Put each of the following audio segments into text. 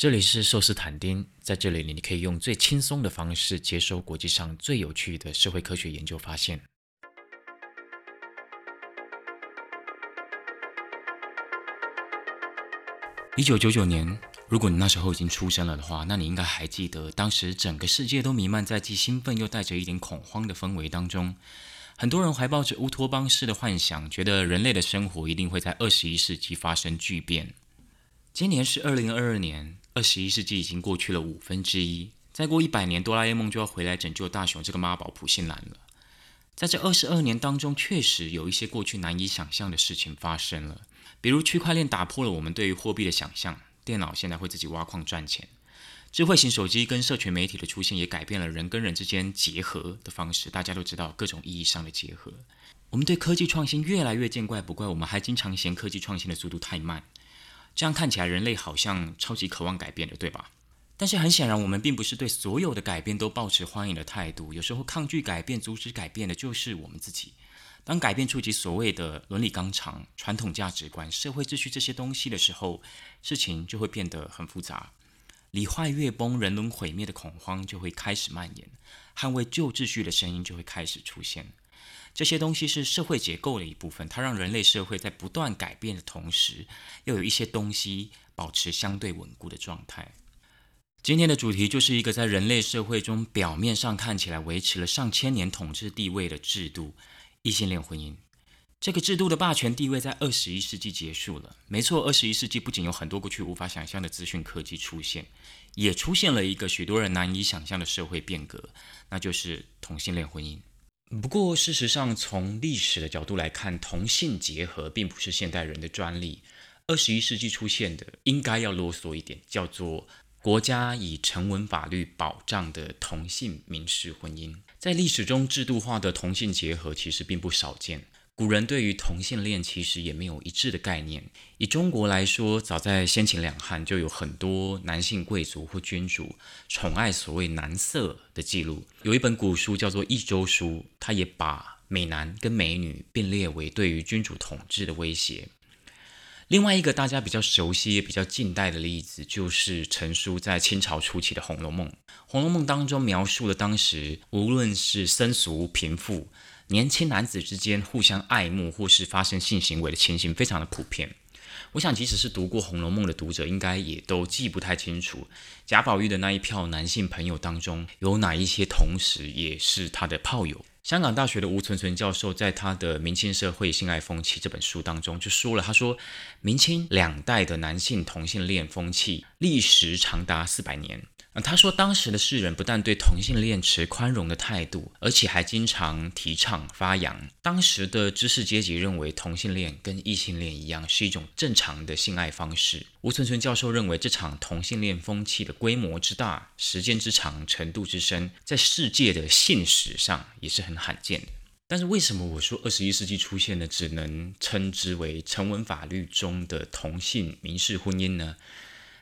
这里是寿司坦丁，在这里你可以用最轻松的方式接收国际上最有趣的社会科学研究发现。一九九九年，如果你那时候已经出生了的话，那你应该还记得，当时整个世界都弥漫在既兴奋又带着一点恐慌的氛围当中。很多人怀抱着乌托邦式的幻想，觉得人类的生活一定会在二十一世纪发生巨变。今年是二零二二年。二十一世纪已经过去了五分之一，再过一百年，哆啦 A 梦就要回来拯救大雄这个妈宝普信男了。在这二十二年当中，确实有一些过去难以想象的事情发生了，比如区块链打破了我们对于货币的想象，电脑现在会自己挖矿赚钱；智慧型手机跟社群媒体的出现，也改变了人跟人之间结合的方式。大家都知道各种意义上的结合。我们对科技创新越来越见怪不怪，我们还经常嫌科技创新的速度太慢。这样看起来，人类好像超级渴望改变的，对吧？但是很显然，我们并不是对所有的改变都抱持欢迎的态度。有时候抗拒改变、阻止改变的就是我们自己。当改变触及所谓的伦理纲常、传统价值观、社会秩序这些东西的时候，事情就会变得很复杂。礼坏乐崩、人伦毁灭的恐慌就会开始蔓延，捍卫旧秩序的声音就会开始出现。这些东西是社会结构的一部分，它让人类社会在不断改变的同时，又有一些东西保持相对稳固的状态。今天的主题就是一个在人类社会中表面上看起来维持了上千年统治地位的制度——异性恋婚姻。这个制度的霸权地位在二十一世纪结束了。没错，二十一世纪不仅有很多过去无法想象的资讯科技出现，也出现了一个许多人难以想象的社会变革，那就是同性恋婚姻。不过，事实上，从历史的角度来看，同性结合并不是现代人的专利。二十一世纪出现的，应该要啰嗦一点，叫做国家以成文法律保障的同性民事婚姻。在历史中，制度化的同性结合其实并不少见。古人对于同性恋其实也没有一致的概念。以中国来说，早在先秦两汉就有很多男性贵族或君主宠爱所谓男色的记录。有一本古书叫做《益州书》，它也把美男跟美女并列为对于君主统治的威胁。另外一个大家比较熟悉也比较近代的例子，就是陈叔在清朝初期的《红楼梦》。《红楼梦》当中描述了当时无论是僧俗贫富。年轻男子之间互相爱慕或是发生性行为的情形非常的普遍。我想，即使是读过《红楼梦》的读者，应该也都记不太清楚贾宝玉的那一票男性朋友当中有哪一些，同时也是他的炮友。香港大学的吴存存教授在他的《明清社会性爱风气》这本书当中就说了，他说，明清两代的男性同性恋风气历时长达四百年。他说，当时的世人不但对同性恋持宽容的态度，而且还经常提倡发扬。当时的知识阶级认为同性恋跟异性恋一样是一种正常的性爱方式。吴存存教授认为，这场同性恋风气的规模之大、时间之长、程度之深，在世界的性史上也是很罕见的。但是，为什么我说二十一世纪出现的只能称之为成文法律中的同性民事婚姻呢？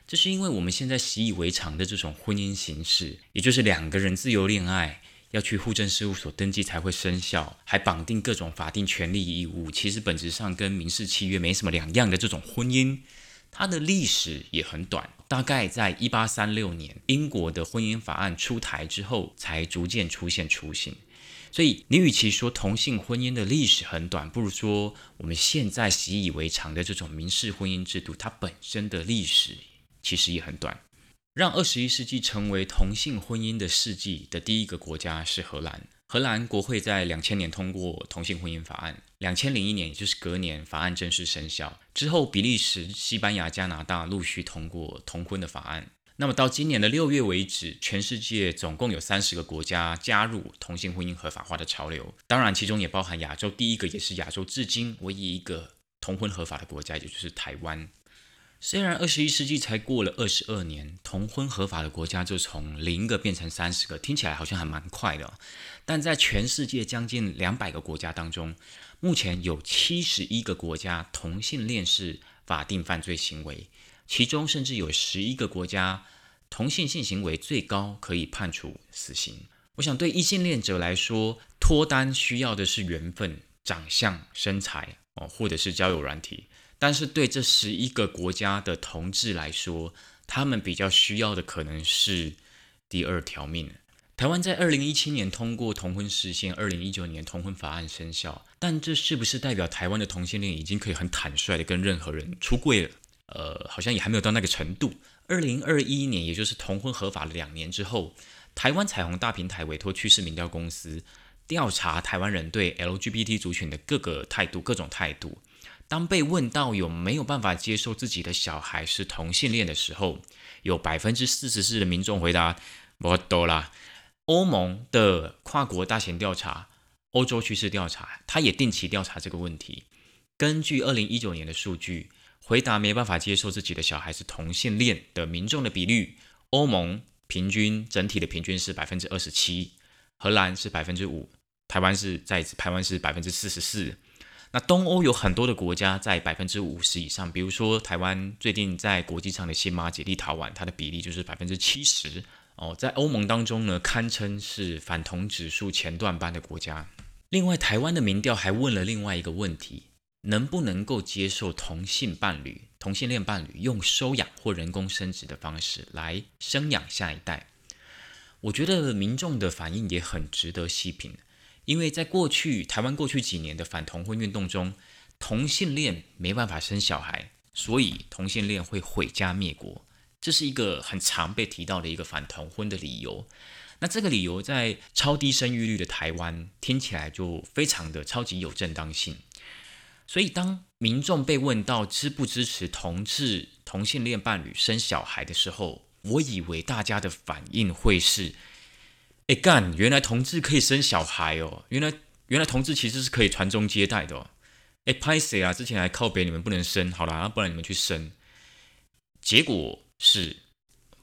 这是因为我们现在习以为常的这种婚姻形式，也就是两个人自由恋爱，要去户政事务所登记才会生效，还绑定各种法定权利义务，其实本质上跟民事契约没什么两样的这种婚姻，它的历史也很短，大概在一八三六年英国的婚姻法案出台之后，才逐渐出现雏形。所以，你与其说同性婚姻的历史很短，不如说我们现在习以为常的这种民事婚姻制度，它本身的历史。其实也很短，让二十一世纪成为同性婚姻的世纪的第一个国家是荷兰。荷兰国会在两千年通过同性婚姻法案，两千零一年，也就是隔年，法案正式生效。之后，比利时、西班牙、加拿大陆续通过同婚的法案。那么到今年的六月为止，全世界总共有三十个国家加入同性婚姻合法化的潮流。当然，其中也包含亚洲第一个，也是亚洲至今唯一一个同婚合法的国家，也就是台湾。虽然二十一世纪才过了二十二年，同婚合法的国家就从零个变成三十个，听起来好像还蛮快的。但在全世界将近两百个国家当中，目前有七十一个国家同性恋是法定犯罪行为，其中甚至有十一个国家同性性行为最高可以判处死刑。我想对异性恋者来说，脱单需要的是缘分、长相、身材哦，或者是交友软体。但是对这十一个国家的同志来说，他们比较需要的可能是第二条命。台湾在二零一七年通过同婚实现，二零一九年同婚法案生效，但这是不是代表台湾的同性恋已经可以很坦率的跟任何人出柜了？呃，好像也还没有到那个程度。二零二一年，也就是同婚合法两年之后，台湾彩虹大平台委托趋势民调公司调查台湾人对 LGBT 族群的各个态度、各种态度。当被问到有没有办法接受自己的小孩是同性恋的时候，有百分之四十四的民众回答：我懂啦。欧盟的跨国大型调查，欧洲趋势调查，它也定期调查这个问题。根据二零一九年的数据，回答没办法接受自己的小孩是同性恋的民众的比率，欧盟平均整体的平均是百分之二十七，荷兰是百分之五，台湾是在台湾是百分之四十四。那东欧有很多的国家在百分之五十以上，比如说台湾最近在国际上的新马姐立陶宛，它的比例就是百分之七十。哦，在欧盟当中呢，堪称是反同指数前段班的国家。另外，台湾的民调还问了另外一个问题：能不能够接受同性伴侣、同性恋伴侣用收养或人工生殖的方式来生养下一代？我觉得民众的反应也很值得细品，因为在过去台湾过去几年的反同婚运动中，同性恋没办法生小孩，所以同性恋会毁家灭国。这是一个很常被提到的一个反同婚的理由。那这个理由在超低生育率的台湾听起来就非常的超级有正当性。所以当民众被问到支不支持同志同性恋伴侣生小孩的时候，我以为大家的反应会是：哎干，原来同志可以生小孩哦！原来原来同志其实是可以传宗接代的哦！哎，拍谁啊？之前还靠北你们不能生，好啦，不然你们去生。结果。是，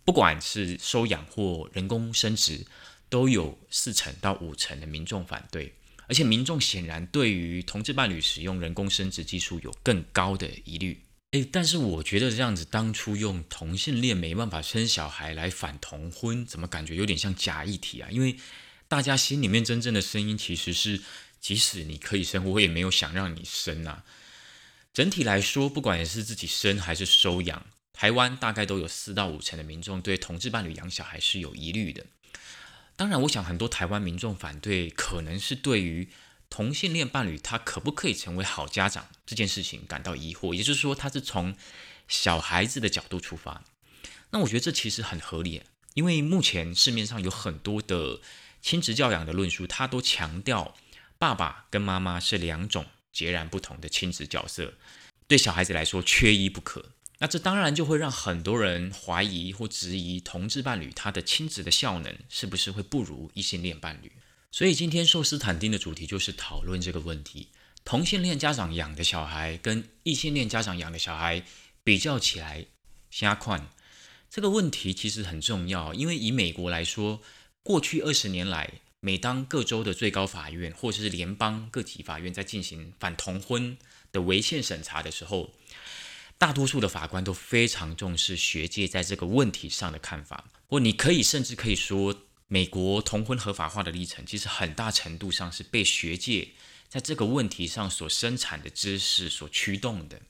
不管是收养或人工生殖，都有四成到五成的民众反对，而且民众显然对于同志伴侣使用人工生殖技术有更高的疑虑。但是我觉得这样子当初用同性恋没办法生小孩来反同婚，怎么感觉有点像假议题啊？因为大家心里面真正的声音其实是，即使你可以生，我也没有想让你生啊。整体来说，不管是自己生还是收养。台湾大概都有四到五成的民众对同志伴侣养小孩是有疑虑的。当然，我想很多台湾民众反对，可能是对于同性恋伴侣他可不可以成为好家长这件事情感到疑惑。也就是说，他是从小孩子的角度出发。那我觉得这其实很合理，因为目前市面上有很多的亲子教养的论述，他都强调爸爸跟妈妈是两种截然不同的亲子角色，对小孩子来说缺一不可。那这当然就会让很多人怀疑或质疑同志伴侣他的亲子的效能是不是会不如异性恋伴侣。所以今天寿司坦丁的主题就是讨论这个问题：同性恋家长养的小孩跟异性恋家长养的小孩比较起来，瞎看这个问题其实很重要。因为以美国来说，过去二十年来，每当各州的最高法院或者是联邦各级法院在进行反同婚的违宪审查的时候，大多数的法官都非常重视学界在这个问题上的看法，或你可以甚至可以说，美国同婚合法化的历程其实很大程度上是被学界在这个问题上所生产的知识所驱动的。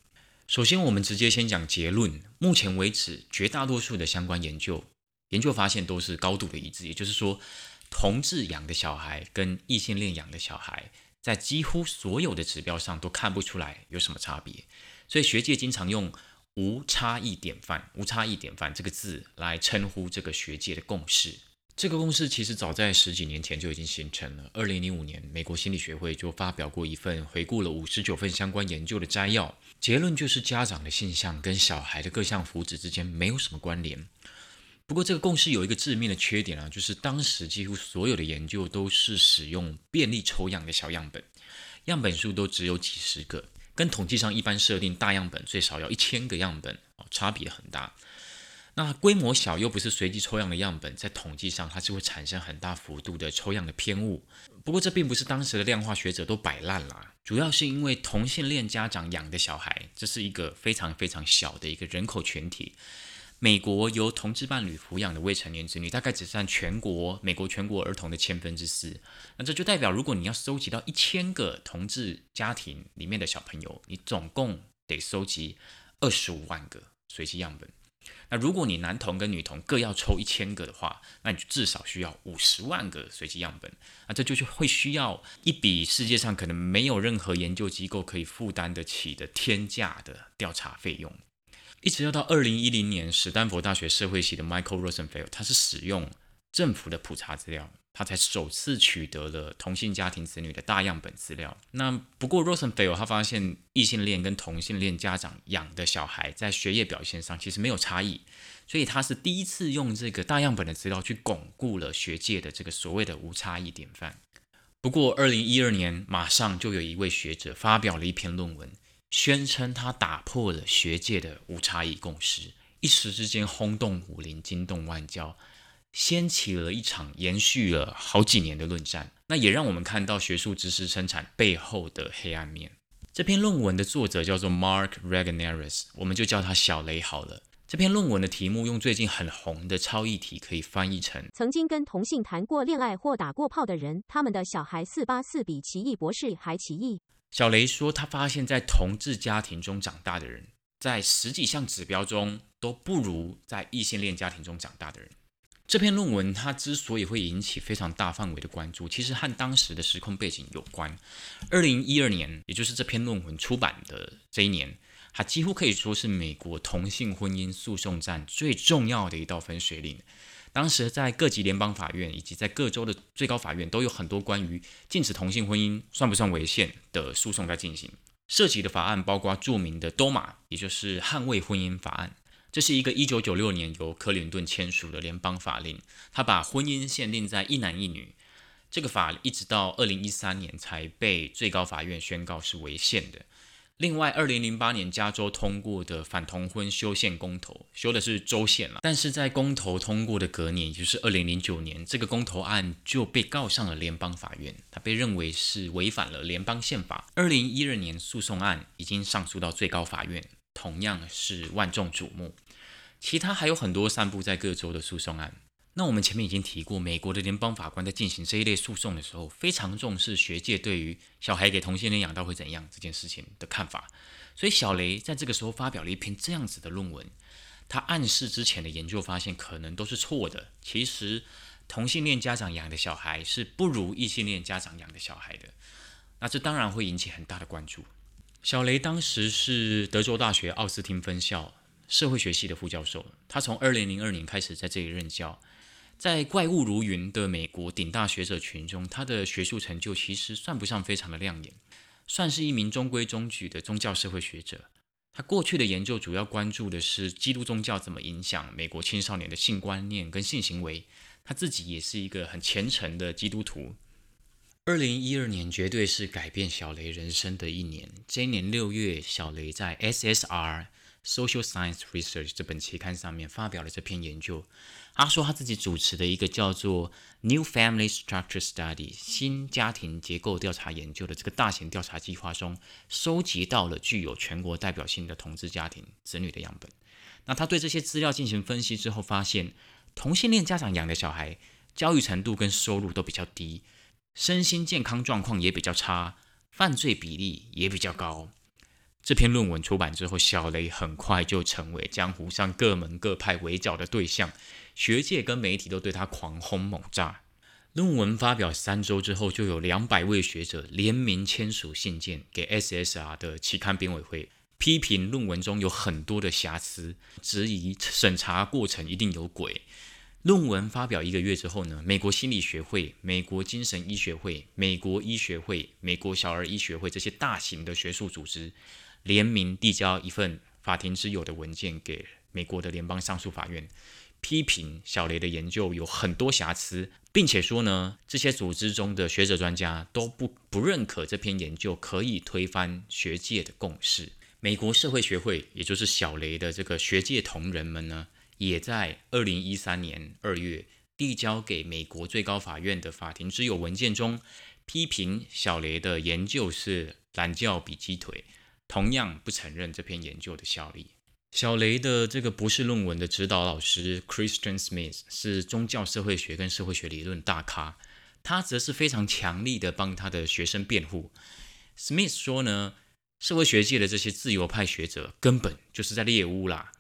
首先，我们直接先讲结论。目前为止，绝大多数的相关研究研究发现都是高度的一致，也就是说，同志养的小孩跟异性恋养的小孩，在几乎所有的指标上都看不出来有什么差别。所以学界经常用“无差异典范”“无差异典范”这个字来称呼这个学界的共识。这个共识其实早在十几年前就已经形成了。二零零五年，美国心理学会就发表过一份回顾了五十九份相关研究的摘要，结论就是家长的性向跟小孩的各项福祉之间没有什么关联。不过，这个共识有一个致命的缺点啊，就是当时几乎所有的研究都是使用便利抽样的小样本，样本数都只有几十个。跟统计上一般设定大样本最少要一千个样本哦，差别很大。那规模小又不是随机抽样的样本，在统计上它是会产生很大幅度的抽样的偏误。不过这并不是当时的量化学者都摆烂了，主要是因为同性恋家长养的小孩，这是一个非常非常小的一个人口群体。美国由同志伴侣抚养的未成年子女，大概只占全国美国全国儿童的千分之四。那这就代表，如果你要收集到一千个同志家庭里面的小朋友，你总共得收集二十五万个随机样本。那如果你男童跟女童各要抽一千个的话，那你就至少需要五十万个随机样本。那这就是会需要一笔世界上可能没有任何研究机构可以负担得起的天价的调查费用。一直要到二零一零年，史丹佛大学社会系的 Michael Rosenfeld，他是使用政府的普查资料。他才首次取得了同性家庭子女的大样本资料。那不过，Rosenfeld 他发现异性恋跟同性恋家长养的小孩在学业表现上其实没有差异，所以他是第一次用这个大样本的资料去巩固了学界的这个所谓的无差异典范。不过，二零一二年马上就有一位学者发表了一篇论文，宣称他打破了学界的无差异共识，一时之间轰动武林，惊动万教。掀起了一场延续了好几年的论战，那也让我们看到学术知识生产背后的黑暗面。这篇论文的作者叫做 Mark Regnerus，我们就叫他小雷好了。这篇论文的题目用最近很红的超译题可以翻译成：曾经跟同性谈过恋爱或打过炮的人，他们的小孩四八四比奇异博士还奇异。小雷说，他发现，在同志家庭中长大的人，在十几项指标中都不如在异性恋家庭中长大的人。这篇论文它之所以会引起非常大范围的关注，其实和当时的时空背景有关。二零一二年，也就是这篇论文出版的这一年，它几乎可以说是美国同性婚姻诉讼战最重要的一道分水岭。当时在各级联邦法院以及在各州的最高法院，都有很多关于禁止同性婚姻算不算违宪的诉讼在进行。涉及的法案包括著名的多马，也就是捍卫婚姻法案。这是一个一九九六年由克林顿签署的联邦法令，他把婚姻限定在一男一女。这个法一直到二零一三年才被最高法院宣告是违宪的。另外，二零零八年加州通过的反同婚修宪公投，修的是州宪了，但是在公投通过的隔年，也就是二零零九年，这个公投案就被告上了联邦法院，它被认为是违反了联邦宪法。二零一二年诉讼案已经上诉到最高法院，同样是万众瞩目。其他还有很多散布在各州的诉讼案。那我们前面已经提过，美国的联邦法官在进行这一类诉讼的时候，非常重视学界对于小孩给同性恋养到会怎样这件事情的看法。所以小雷在这个时候发表了一篇这样子的论文，他暗示之前的研究发现可能都是错的。其实同性恋家长养的小孩是不如异性恋家长养的小孩的。那这当然会引起很大的关注。小雷当时是德州大学奥斯汀分校。社会学系的副教授，他从二零零二年开始在这里任教，在怪物如云的美国顶大学者群中，他的学术成就其实算不上非常的亮眼，算是一名中规中矩的宗教社会学者。他过去的研究主要关注的是基督宗教怎么影响美国青少年的性观念跟性行为。他自己也是一个很虔诚的基督徒。二零一二年绝对是改变小雷人生的一年。这一年六月，小雷在 SSR。Social Science Research 这本期刊上面发表了这篇研究。他说他自己主持的一个叫做 New Family Structure Study 新家庭结构调查研究的这个大型调查计划中，收集到了具有全国代表性的同志家庭子女的样本。那他对这些资料进行分析之后，发现同性恋家长养的小孩教育程度跟收入都比较低，身心健康状况也比较差，犯罪比例也比较高。这篇论文出版之后，小雷很快就成为江湖上各门各派围剿的对象，学界跟媒体都对他狂轰猛炸。论文发表三周之后，就有两百位学者联名签署信件给 SSR 的期刊编委会，批评论文中有很多的瑕疵，质疑审查过程一定有鬼。论文发表一个月之后呢，美国心理学会、美国精神医学会、美国医学会、美国小儿医学会这些大型的学术组织。联名递交一份法庭之友的文件给美国的联邦上诉法院，批评小雷的研究有很多瑕疵，并且说呢，这些组织中的学者专家都不不认可这篇研究可以推翻学界的共识。美国社会学会，也就是小雷的这个学界同仁们呢，也在二零一三年二月递交给美国最高法院的法庭之友文件中，批评小雷的研究是懒觉比鸡腿。同样不承认这篇研究的效力。小雷的这个博士论文的指导老师 Christian Smith 是宗教社会学跟社会学理论大咖，他则是非常强力的帮他的学生辩护。Smith 说呢，社会学界的这些自由派学者根本就是在猎巫啦，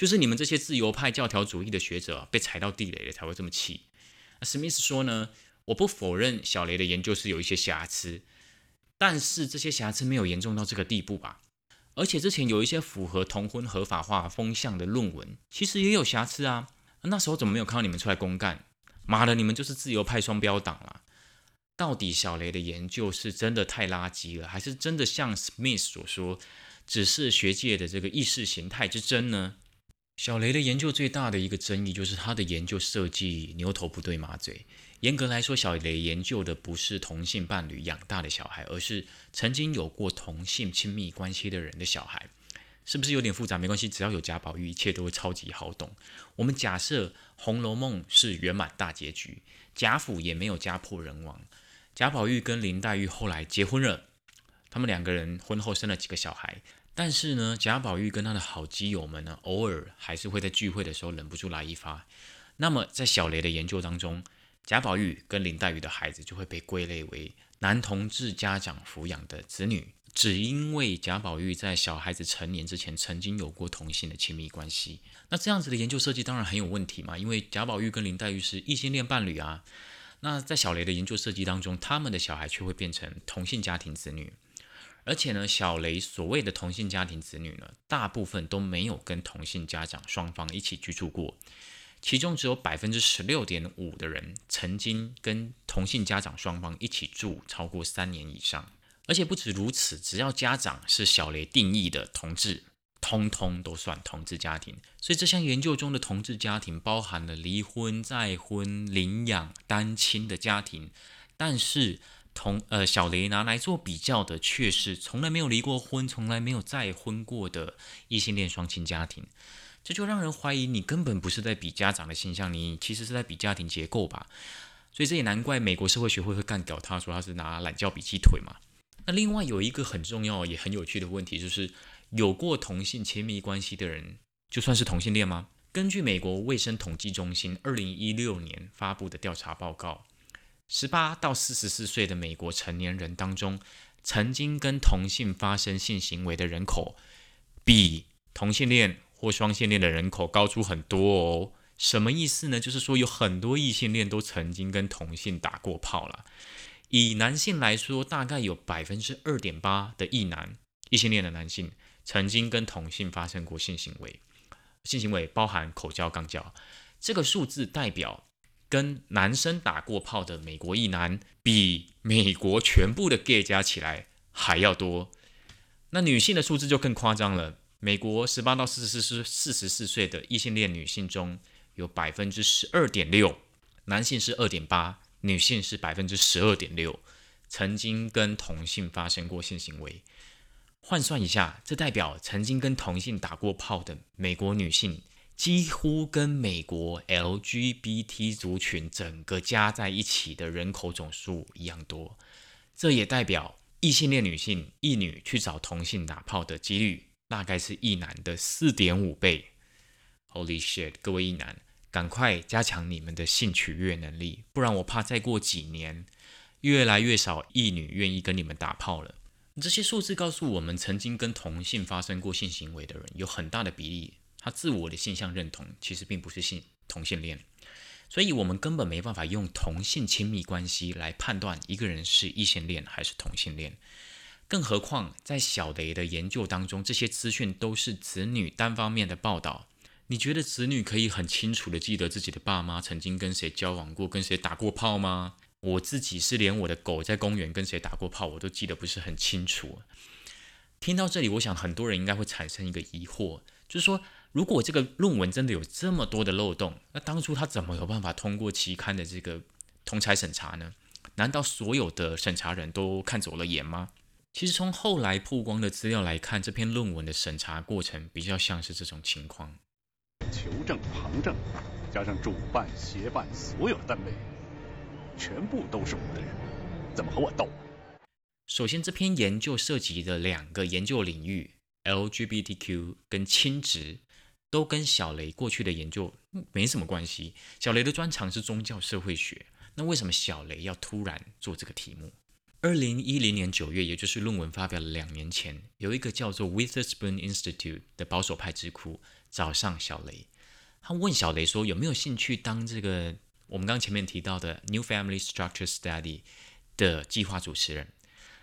就是你们这些自由派教条主义的学者被踩到地雷了才会这么气。史密斯说呢，我不否认小雷的研究是有一些瑕疵，但是这些瑕疵没有严重到这个地步吧？而且之前有一些符合同婚合法化风向的论文，其实也有瑕疵啊。那时候怎么没有看到你们出来公干？妈的，你们就是自由派双标党啦！到底小雷的研究是真的太垃圾了，还是真的像 Smith 所说，只是学界的这个意识形态之争呢？小雷的研究最大的一个争议就是他的研究设计牛头不对马嘴。严格来说，小雷研究的不是同性伴侣养大的小孩，而是曾经有过同性亲密关系的人的小孩。是不是有点复杂？没关系，只要有贾宝玉，一切都会超级好懂。我们假设《红楼梦》是圆满大结局，贾府也没有家破人亡，贾宝玉跟林黛玉后来结婚了，他们两个人婚后生了几个小孩。但是呢，贾宝玉跟他的好基友们呢，偶尔还是会在聚会的时候忍不住来一发。那么在小雷的研究当中，贾宝玉跟林黛玉的孩子就会被归类为男同志家长抚养的子女，只因为贾宝玉在小孩子成年之前曾经有过同性的亲密关系。那这样子的研究设计当然很有问题嘛，因为贾宝玉跟林黛玉是异性恋伴侣啊。那在小雷的研究设计当中，他们的小孩却会变成同性家庭子女。而且呢，小雷所谓的同性家庭子女呢，大部分都没有跟同性家长双方一起居住过，其中只有百分之十六点五的人曾经跟同性家长双方一起住超过三年以上。而且不止如此，只要家长是小雷定义的同志，通通都算同志家庭。所以这项研究中的同志家庭包含了离婚、再婚、领养、单亲的家庭，但是。同呃，小雷拿来做比较的，却是从来没有离过婚、从来没有再婚过的异性恋双亲家庭，这就让人怀疑你根本不是在比家长的形象，你其实是在比家庭结构吧。所以这也难怪美国社会学会会干掉他，说他是拿懒觉比鸡腿嘛。那另外有一个很重要也很有趣的问题，就是有过同性亲密关系的人，就算是同性恋吗？根据美国卫生统计中心二零一六年发布的调查报告。十八到四十四岁的美国成年人当中，曾经跟同性发生性行为的人口，比同性恋或双性恋的人口高出很多哦。什么意思呢？就是说有很多异性恋都曾经跟同性打过炮了。以男性来说，大概有百分之二点八的异男异性恋的男性曾经跟同性发生过性行为，性行为包含口交、肛交。这个数字代表。跟男生打过炮的美国一男，比美国全部的 gay 加起来还要多。那女性的数字就更夸张了。美国十八到四十四四十四岁的异性恋女性中有百分之十二点六，男性是二点八，女性是百分之十二点六，曾经跟同性发生过性行为。换算一下，这代表曾经跟同性打过炮的美国女性。几乎跟美国 LGBT 族群整个加在一起的人口总数一样多，这也代表异性恋女性异女去找同性打炮的几率大概是异男的四点五倍。Holy shit！各位异男，赶快加强你们的性取悦能力，不然我怕再过几年，越来越少异女愿意跟你们打炮了。这些数字告诉我们，曾经跟同性发生过性行为的人有很大的比例。他自我的性向认同其实并不是性同性恋，所以我们根本没办法用同性亲密关系来判断一个人是异性恋还是同性恋。更何况在小雷的研究当中，这些资讯都是子女单方面的报道。你觉得子女可以很清楚的记得自己的爸妈曾经跟谁交往过、跟谁打过炮吗？我自己是连我的狗在公园跟谁打过炮，我都记得不是很清楚。听到这里，我想很多人应该会产生一个疑惑，就是说。如果这个论文真的有这么多的漏洞，那当初他怎么有办法通过期刊的这个同才审查呢？难道所有的审查人都看走了眼吗？其实从后来曝光的资料来看，这篇论文的审查过程比较像是这种情况：求证、旁证，加上主办、协办所有单位，全部都是我的人，怎么和我斗？首先，这篇研究涉及的两个研究领域，LGBTQ 跟亲职。都跟小雷过去的研究没什么关系。小雷的专长是宗教社会学，那为什么小雷要突然做这个题目？二零一零年九月，也就是论文发表了两年前，有一个叫做 Witherspoon Institute 的保守派智库，找上小雷，他问小雷说有没有兴趣当这个我们刚刚前面提到的 New Family Structure Study 的计划主持人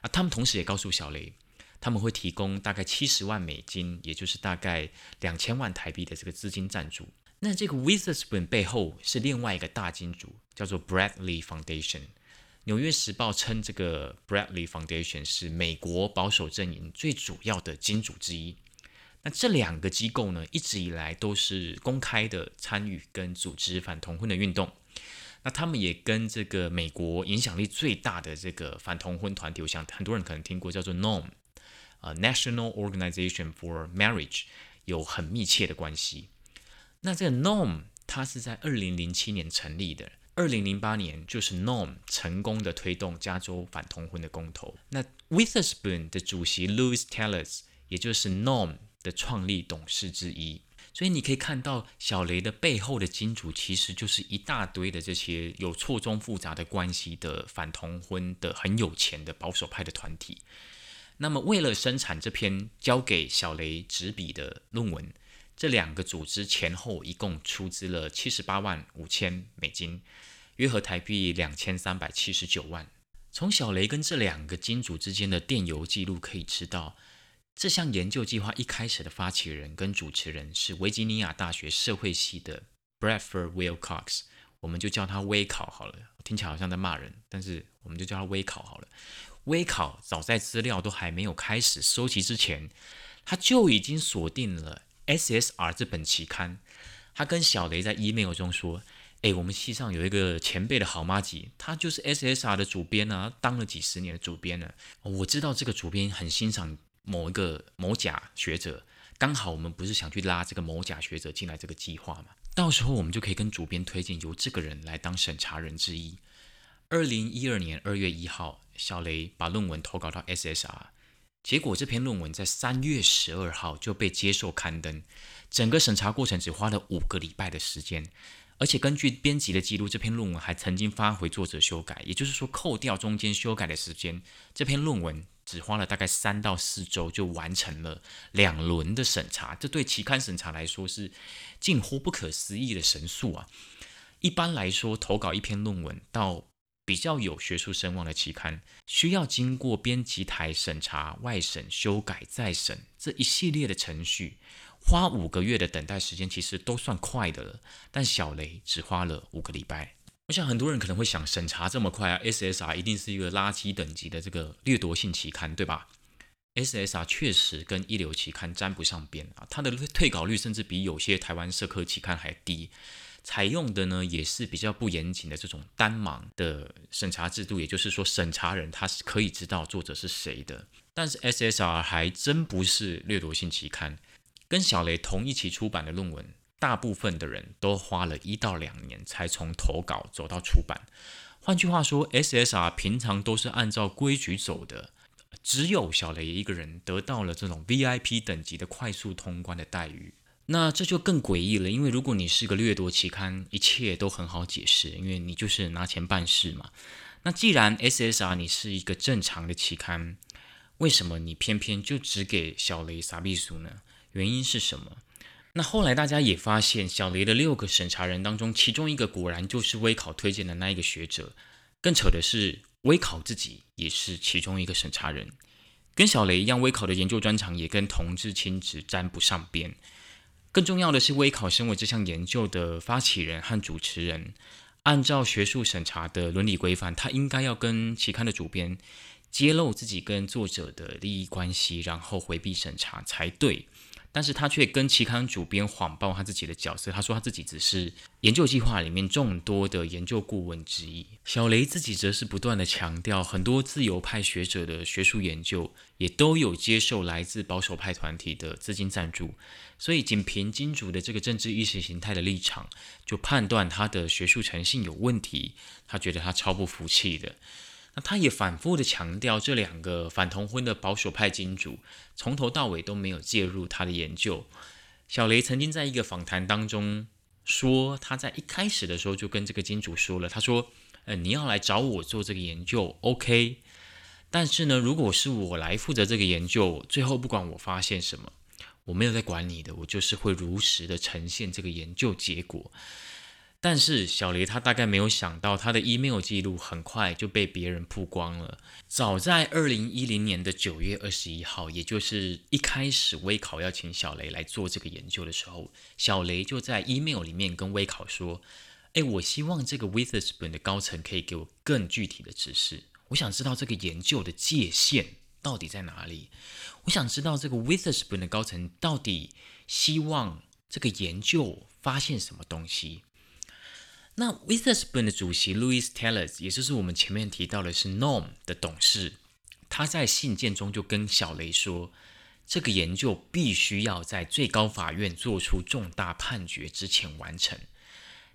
啊？他们同时也告诉小雷，他们会提供大概七十万美金，也就是大概两千万台币的这个资金赞助。那这个 Witherspoon 背后是另外一个大金主，叫做 Bradley Foundation。纽约时报称这个 Bradley Foundation 是美国保守阵营最主要的金主之一。那这两个机构呢，一直以来都是公开的参与跟组织反同婚的运动。那他们也跟这个美国影响力最大的这个反同婚团体，我想很多人可能听过，叫做 NOM，呃，National Organization for Marriage，有很密切的关系。那这个 NOM 它是在二零零七年成立的，二零零八年就是 NOM 成功的推动加州反同婚的公投。那 Witherspoon 的主席 Louis Tellers，也就是 NOM 的创立董事之一。所以你可以看到小雷的背后的金主，其实就是一大堆的这些有错综复杂的关系的反同婚的很有钱的保守派的团体。那么为了生产这篇交给小雷执笔的论文。这两个组织前后一共出资了七十八万五千美金，约合台币两千三百七十九万。从小雷跟这两个金主之间的电邮记录可以知道，这项研究计划一开始的发起人跟主持人是维吉尼亚大学社会系的 Bradford Wilcox，我们就叫他微考好了，听起来好像在骂人，但是我们就叫他微考好了。微考早在资料都还没有开始收集之前，他就已经锁定了。SSR 这本期刊，他跟小雷在 email 中说：“哎，我们系上有一个前辈的好妈吉，他就是 SSR 的主编啊，当了几十年的主编了。我知道这个主编很欣赏某一个某甲学者，刚好我们不是想去拉这个某甲学者进来这个计划嘛？到时候我们就可以跟主编推荐由这个人来当审查人之一。”二零一二年二月一号，小雷把论文投稿到 SSR。结果这篇论文在三月十二号就被接受刊登，整个审查过程只花了五个礼拜的时间，而且根据编辑的记录，这篇论文还曾经发回作者修改，也就是说扣掉中间修改的时间，这篇论文只花了大概三到四周就完成了两轮的审查，这对期刊审查来说是近乎不可思议的神速啊！一般来说，投稿一篇论文到比较有学术声望的期刊，需要经过编辑台审查、外审、修改、再审这一系列的程序，花五个月的等待时间，其实都算快的了。但小雷只花了五个礼拜。我想很多人可能会想，审查这么快啊，SSR 一定是一个垃圾等级的这个掠夺性期刊，对吧？SSR 确实跟一流期刊沾不上边啊，它的退稿率甚至比有些台湾社科期刊还低。采用的呢也是比较不严谨的这种单盲的审查制度，也就是说，审查人他是可以知道作者是谁的。但是 SSR 还真不是掠夺性期刊，跟小雷同一期出版的论文，大部分的人都花了一到两年才从投稿走到出版。换句话说，SSR 平常都是按照规矩走的，只有小雷一个人得到了这种 VIP 等级的快速通关的待遇。那这就更诡异了，因为如果你是个掠夺期刊，一切都很好解释，因为你就是拿钱办事嘛。那既然 SSR 你是一个正常的期刊，为什么你偏偏就只给小雷撒币数呢？原因是什么？那后来大家也发现，小雷的六个审查人当中，其中一个果然就是微考推荐的那一个学者。更扯的是，微考自己也是其中一个审查人，跟小雷一样，微考的研究专长也跟同志亲子沾不上边。更重要的是，微考生为这项研究的发起人和主持人，按照学术审查的伦理规范，他应该要跟期刊的主编揭露自己跟作者的利益关系，然后回避审查才对。但是他却跟期刊主编谎报他自己的角色，他说他自己只是研究计划里面众多的研究顾问之一。小雷自己则是不断的强调，很多自由派学者的学术研究也都有接受来自保守派团体的资金赞助，所以仅凭金主的这个政治意识形态的立场，就判断他的学术诚信有问题，他觉得他超不服气的。那他也反复的强调，这两个反同婚的保守派金主从头到尾都没有介入他的研究。小雷曾经在一个访谈当中说，他在一开始的时候就跟这个金主说了，他说：“呃，你要来找我做这个研究，OK。但是呢，如果是我来负责这个研究，最后不管我发现什么，我没有在管你的，我就是会如实的呈现这个研究结果。但是小雷他大概没有想到，他的 email 记录很快就被别人曝光了。早在二零一零年的九月二十一号，也就是一开始微考要请小雷来做这个研究的时候，小雷就在 email 里面跟微考说：“哎，我希望这个 Witherspoon 的高层可以给我更具体的指示。我想知道这个研究的界限到底在哪里。我想知道这个 Witherspoon 的高层到底希望这个研究发现什么东西。”那 Witherspoon 的主席 Louis Tellers，也就是我们前面提到的是 Norm 的董事，他在信件中就跟小雷说，这个研究必须要在最高法院做出重大判决之前完成。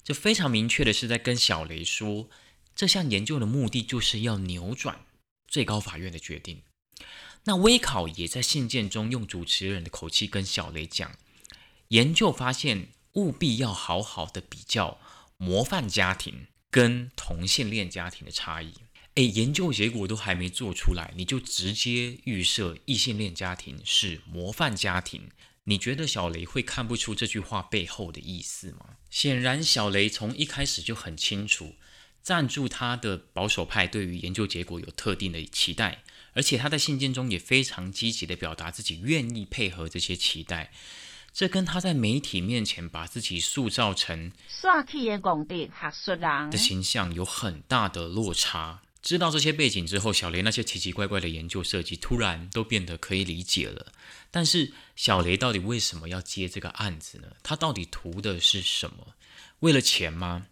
这非常明确的是在跟小雷说，这项研究的目的就是要扭转最高法院的决定。那微考也在信件中用主持人的口气跟小雷讲，研究发现务必要好好的比较。模范家庭跟同性恋家庭的差异，诶，研究结果都还没做出来，你就直接预设异性恋家庭是模范家庭，你觉得小雷会看不出这句话背后的意思吗？显然，小雷从一开始就很清楚，赞助他的保守派对于研究结果有特定的期待，而且他在信件中也非常积极的表达自己愿意配合这些期待。这跟他在媒体面前把自己塑造成帅气的功德学术人的形象有很大的落差。知道这些背景之后，小雷那些奇奇怪怪的研究设计突然都变得可以理解了。但是，小雷到底为什么要接这个案子呢？他到底图的是什么？为了钱吗？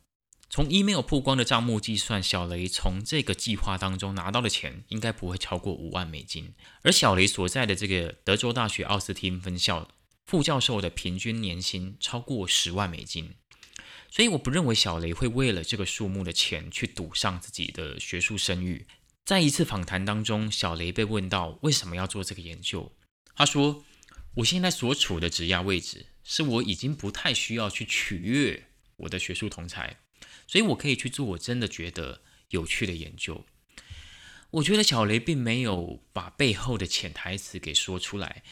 从 email 曝光的账目计算，小雷从这个计划当中拿到的钱应该不会超过五万美金。而小雷所在的这个德州大学奥斯汀分校。副教授的平均年薪超过十万美金，所以我不认为小雷会为了这个数目的钱去赌上自己的学术声誉。在一次访谈当中，小雷被问到为什么要做这个研究，他说：“我现在所处的职业位置，是我已经不太需要去取悦我的学术同才，所以我可以去做我真的觉得有趣的研究。”我觉得小雷并没有把背后的潜台词给说出来。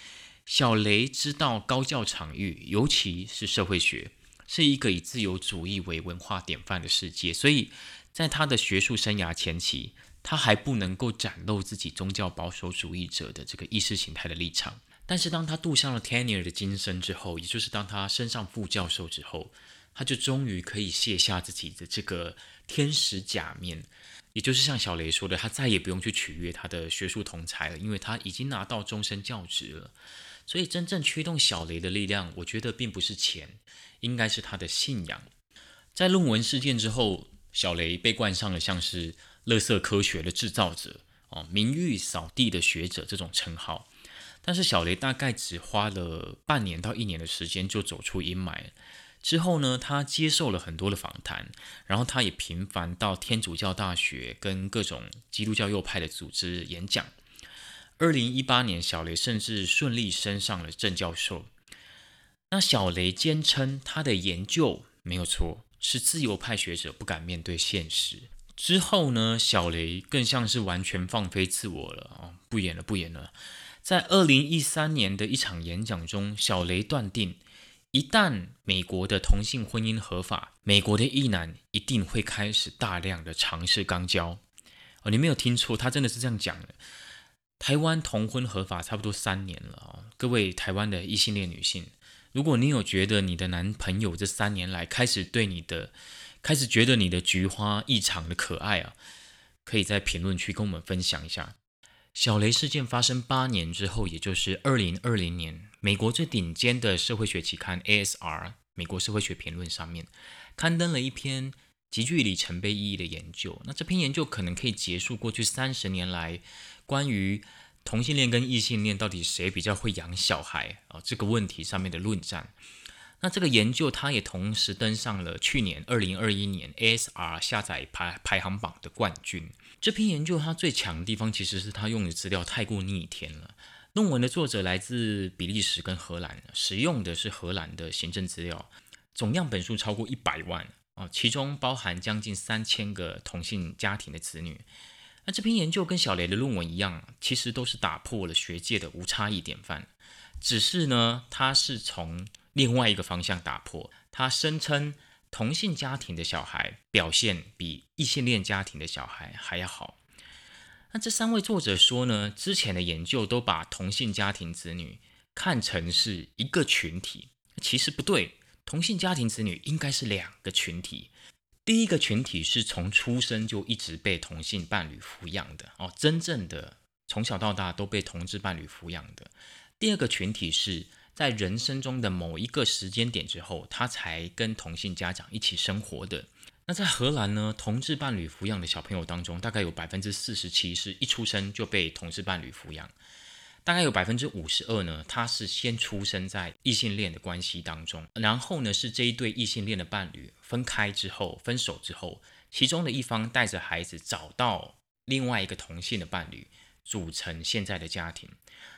小雷知道高教场域，尤其是社会学，是一个以自由主义为文化典范的世界，所以在他的学术生涯前期，他还不能够展露自己宗教保守主义者的这个意识形态的立场。但是当他镀上了 tenure 的金身之后，也就是当他升上副教授之后，他就终于可以卸下自己的这个天使假面，也就是像小雷说的，他再也不用去取悦他的学术同才了，因为他已经拿到终身教职了。所以，真正驱动小雷的力量，我觉得并不是钱，应该是他的信仰。在论文事件之后，小雷被冠上了像是“垃圾科学的制造者”哦，“名誉扫地的学者”这种称号。但是，小雷大概只花了半年到一年的时间就走出阴霾。之后呢，他接受了很多的访谈，然后他也频繁到天主教大学跟各种基督教右派的组织演讲。二零一八年，小雷甚至顺利升上了正教授。那小雷坚称他的研究没有错，是自由派学者不敢面对现实。之后呢，小雷更像是完全放飞自我了啊，不演了，不演了。在二零一三年的一场演讲中，小雷断定，一旦美国的同性婚姻合法，美国的异男一定会开始大量的尝试肛交。哦，你没有听错，他真的是这样讲的。台湾同婚合法差不多三年了啊，各位台湾的异性恋女性，如果你有觉得你的男朋友这三年来开始对你的，开始觉得你的菊花异常的可爱啊，可以在评论区跟我们分享一下。小雷事件发生八年之后，也就是二零二零年，美国最顶尖的社会学期刊《ASR》美国社会学评论上面刊登了一篇极具里程碑意义的研究。那这篇研究可能可以结束过去三十年来。关于同性恋跟异性恋到底谁比较会养小孩啊这个问题上面的论战，那这个研究它也同时登上了去年二零二一年 ASR 下载排排行榜的冠军。这篇研究它最强的地方其实是它用的资料太过逆天了。论文的作者来自比利时跟荷兰，使用的是荷兰的行政资料，总样本数超过一百万啊，其中包含将近三千个同性家庭的子女。那这篇研究跟小雷的论文一样，其实都是打破了学界的无差异典范。只是呢，他是从另外一个方向打破。他声称同性家庭的小孩表现比异性恋家庭的小孩还要好。那这三位作者说呢，之前的研究都把同性家庭子女看成是一个群体，其实不对。同性家庭子女应该是两个群体。第一个群体是从出生就一直被同性伴侣抚养的哦，真正的从小到大都被同志伴侣抚养的。第二个群体是在人生中的某一个时间点之后，他才跟同性家长一起生活的。那在荷兰呢，同志伴侣抚养的小朋友当中，大概有百分之四十七是一出生就被同志伴侣抚养。大概有百分之五十二呢，他是先出生在异性恋的关系当中，然后呢是这一对异性恋的伴侣分开之后、分手之后，其中的一方带着孩子找到另外一个同性的伴侣，组成现在的家庭。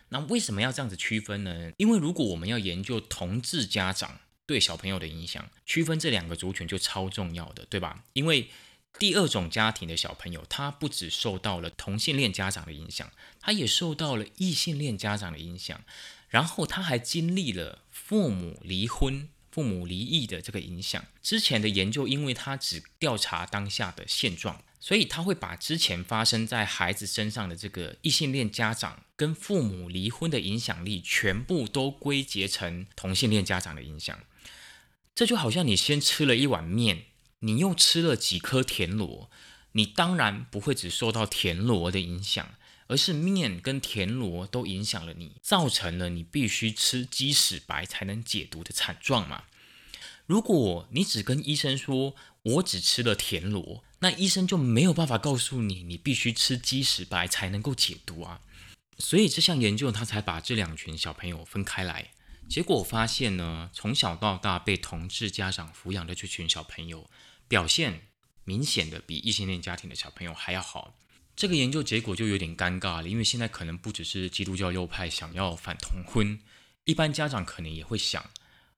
那为什么要这样子区分呢？因为如果我们要研究同志家长对小朋友的影响，区分这两个族群就超重要的，对吧？因为第二种家庭的小朋友，他不只受到了同性恋家长的影响，他也受到了异性恋家长的影响，然后他还经历了父母离婚、父母离异的这个影响。之前的研究，因为他只调查当下的现状，所以他会把之前发生在孩子身上的这个异性恋家长跟父母离婚的影响力，全部都归结成同性恋家长的影响。这就好像你先吃了一碗面。你又吃了几颗田螺，你当然不会只受到田螺的影响，而是面跟田螺都影响了你，造成了你必须吃鸡屎白才能解毒的惨状嘛。如果你只跟医生说我只吃了田螺，那医生就没有办法告诉你你必须吃鸡屎白才能够解毒啊。所以这项研究他才把这两群小朋友分开来，结果发现呢，从小到大被同志家长抚养的这群小朋友。表现明显的比异性恋家庭的小朋友还要好，这个研究结果就有点尴尬了，因为现在可能不只是基督教右派想要反同婚，一般家长可能也会想：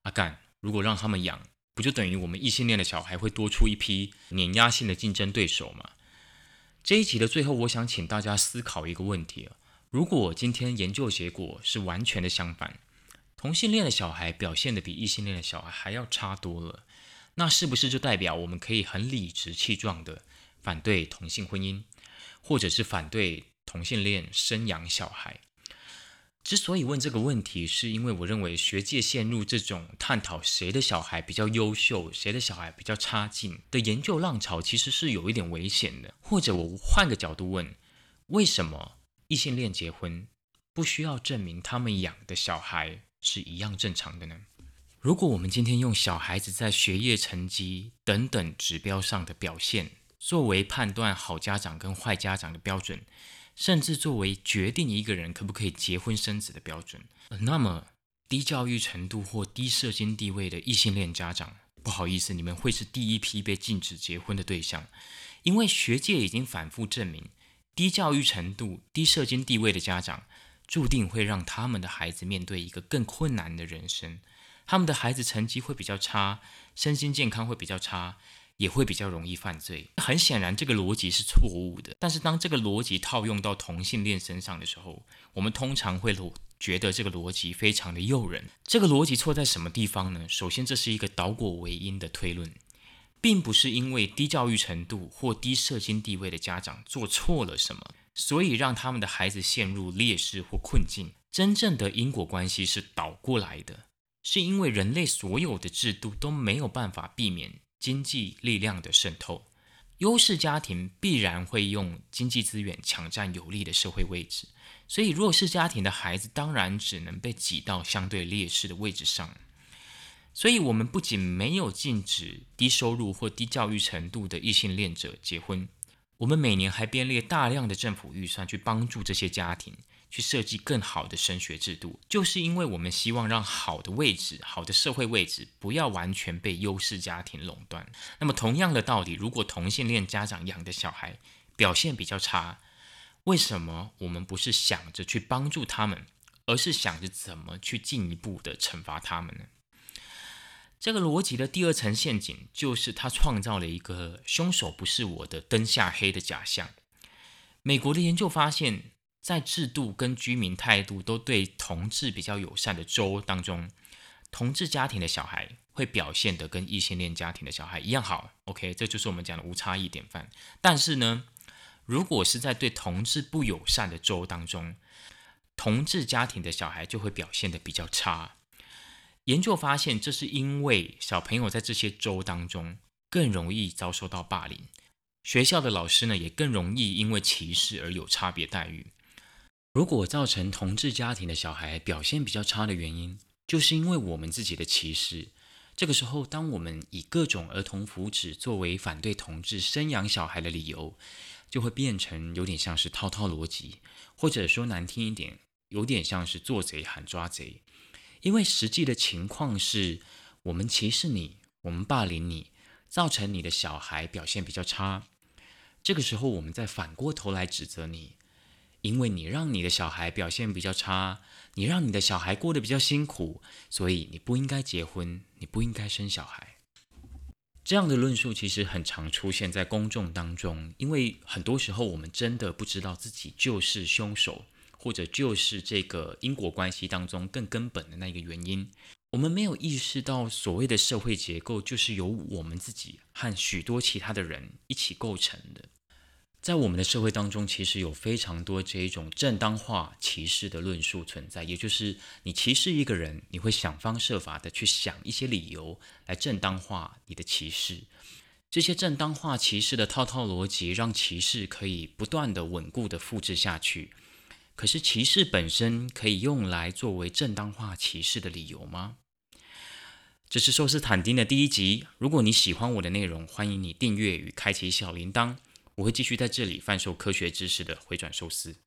阿干，如果让他们养，不就等于我们异性恋的小孩会多出一批碾压性的竞争对手吗？这一集的最后，我想请大家思考一个问题：如果今天研究结果是完全的相反，同性恋的小孩表现的比异性恋的小孩还要差多了。那是不是就代表我们可以很理直气壮的反对同性婚姻，或者是反对同性恋生养小孩？之所以问这个问题，是因为我认为学界陷入这种探讨谁的小孩比较优秀，谁的小孩比较差劲的研究浪潮，其实是有一点危险的。或者我换个角度问，为什么异性恋结婚不需要证明他们养的小孩是一样正常的呢？如果我们今天用小孩子在学业成绩等等指标上的表现作为判断好家长跟坏家长的标准，甚至作为决定一个人可不可以结婚生子的标准，那么低教育程度或低社经地位的异性恋家长，不好意思，你们会是第一批被禁止结婚的对象，因为学界已经反复证明，低教育程度、低社经地位的家长，注定会让他们的孩子面对一个更困难的人生。他们的孩子成绩会比较差，身心健康会比较差，也会比较容易犯罪。很显然，这个逻辑是错误的。但是，当这个逻辑套用到同性恋身上的时候，我们通常会觉得这个逻辑非常的诱人。这个逻辑错在什么地方呢？首先，这是一个倒果为因的推论，并不是因为低教育程度或低社经地位的家长做错了什么，所以让他们的孩子陷入劣势或困境。真正的因果关系是倒过来的。是因为人类所有的制度都没有办法避免经济力量的渗透，优势家庭必然会用经济资源抢占有利的社会位置，所以弱势家庭的孩子当然只能被挤到相对劣势的位置上。所以，我们不仅没有禁止低收入或低教育程度的异性恋者结婚，我们每年还编列大量的政府预算去帮助这些家庭。去设计更好的升学制度，就是因为我们希望让好的位置、好的社会位置不要完全被优势家庭垄断。那么，同样的道理，如果同性恋家长养的小孩表现比较差，为什么我们不是想着去帮助他们，而是想着怎么去进一步的惩罚他们呢？这个逻辑的第二层陷阱就是他创造了一个凶手不是我的灯下黑的假象。美国的研究发现。在制度跟居民态度都对同志比较友善的州当中，同志家庭的小孩会表现得跟异性恋家庭的小孩一样好。OK，这就是我们讲的无差异典范。但是呢，如果是在对同志不友善的州当中，同志家庭的小孩就会表现得比较差。研究发现，这是因为小朋友在这些州当中更容易遭受到霸凌，学校的老师呢也更容易因为歧视而有差别待遇。如果造成同志家庭的小孩表现比较差的原因，就是因为我们自己的歧视。这个时候，当我们以各种儿童福祉作为反对同志生养小孩的理由，就会变成有点像是套套逻辑，或者说难听一点，有点像是做贼喊抓贼。因为实际的情况是，我们歧视你，我们霸凌你，造成你的小孩表现比较差。这个时候，我们再反过头来指责你。因为你让你的小孩表现比较差，你让你的小孩过得比较辛苦，所以你不应该结婚，你不应该生小孩。这样的论述其实很常出现在公众当中，因为很多时候我们真的不知道自己就是凶手，或者就是这个因果关系当中更根本的那个原因。我们没有意识到，所谓的社会结构就是由我们自己和许多其他的人一起构成的。在我们的社会当中，其实有非常多这一种正当化歧视的论述存在，也就是你歧视一个人，你会想方设法的去想一些理由来正当化你的歧视。这些正当化歧视的套套逻辑，让歧视可以不断的稳固的复制下去。可是歧视本身可以用来作为正当化歧视的理由吗？这是寿斯坦丁的第一集。如果你喜欢我的内容，欢迎你订阅与开启小铃铛。我会继续在这里贩售科学知识的回转寿司。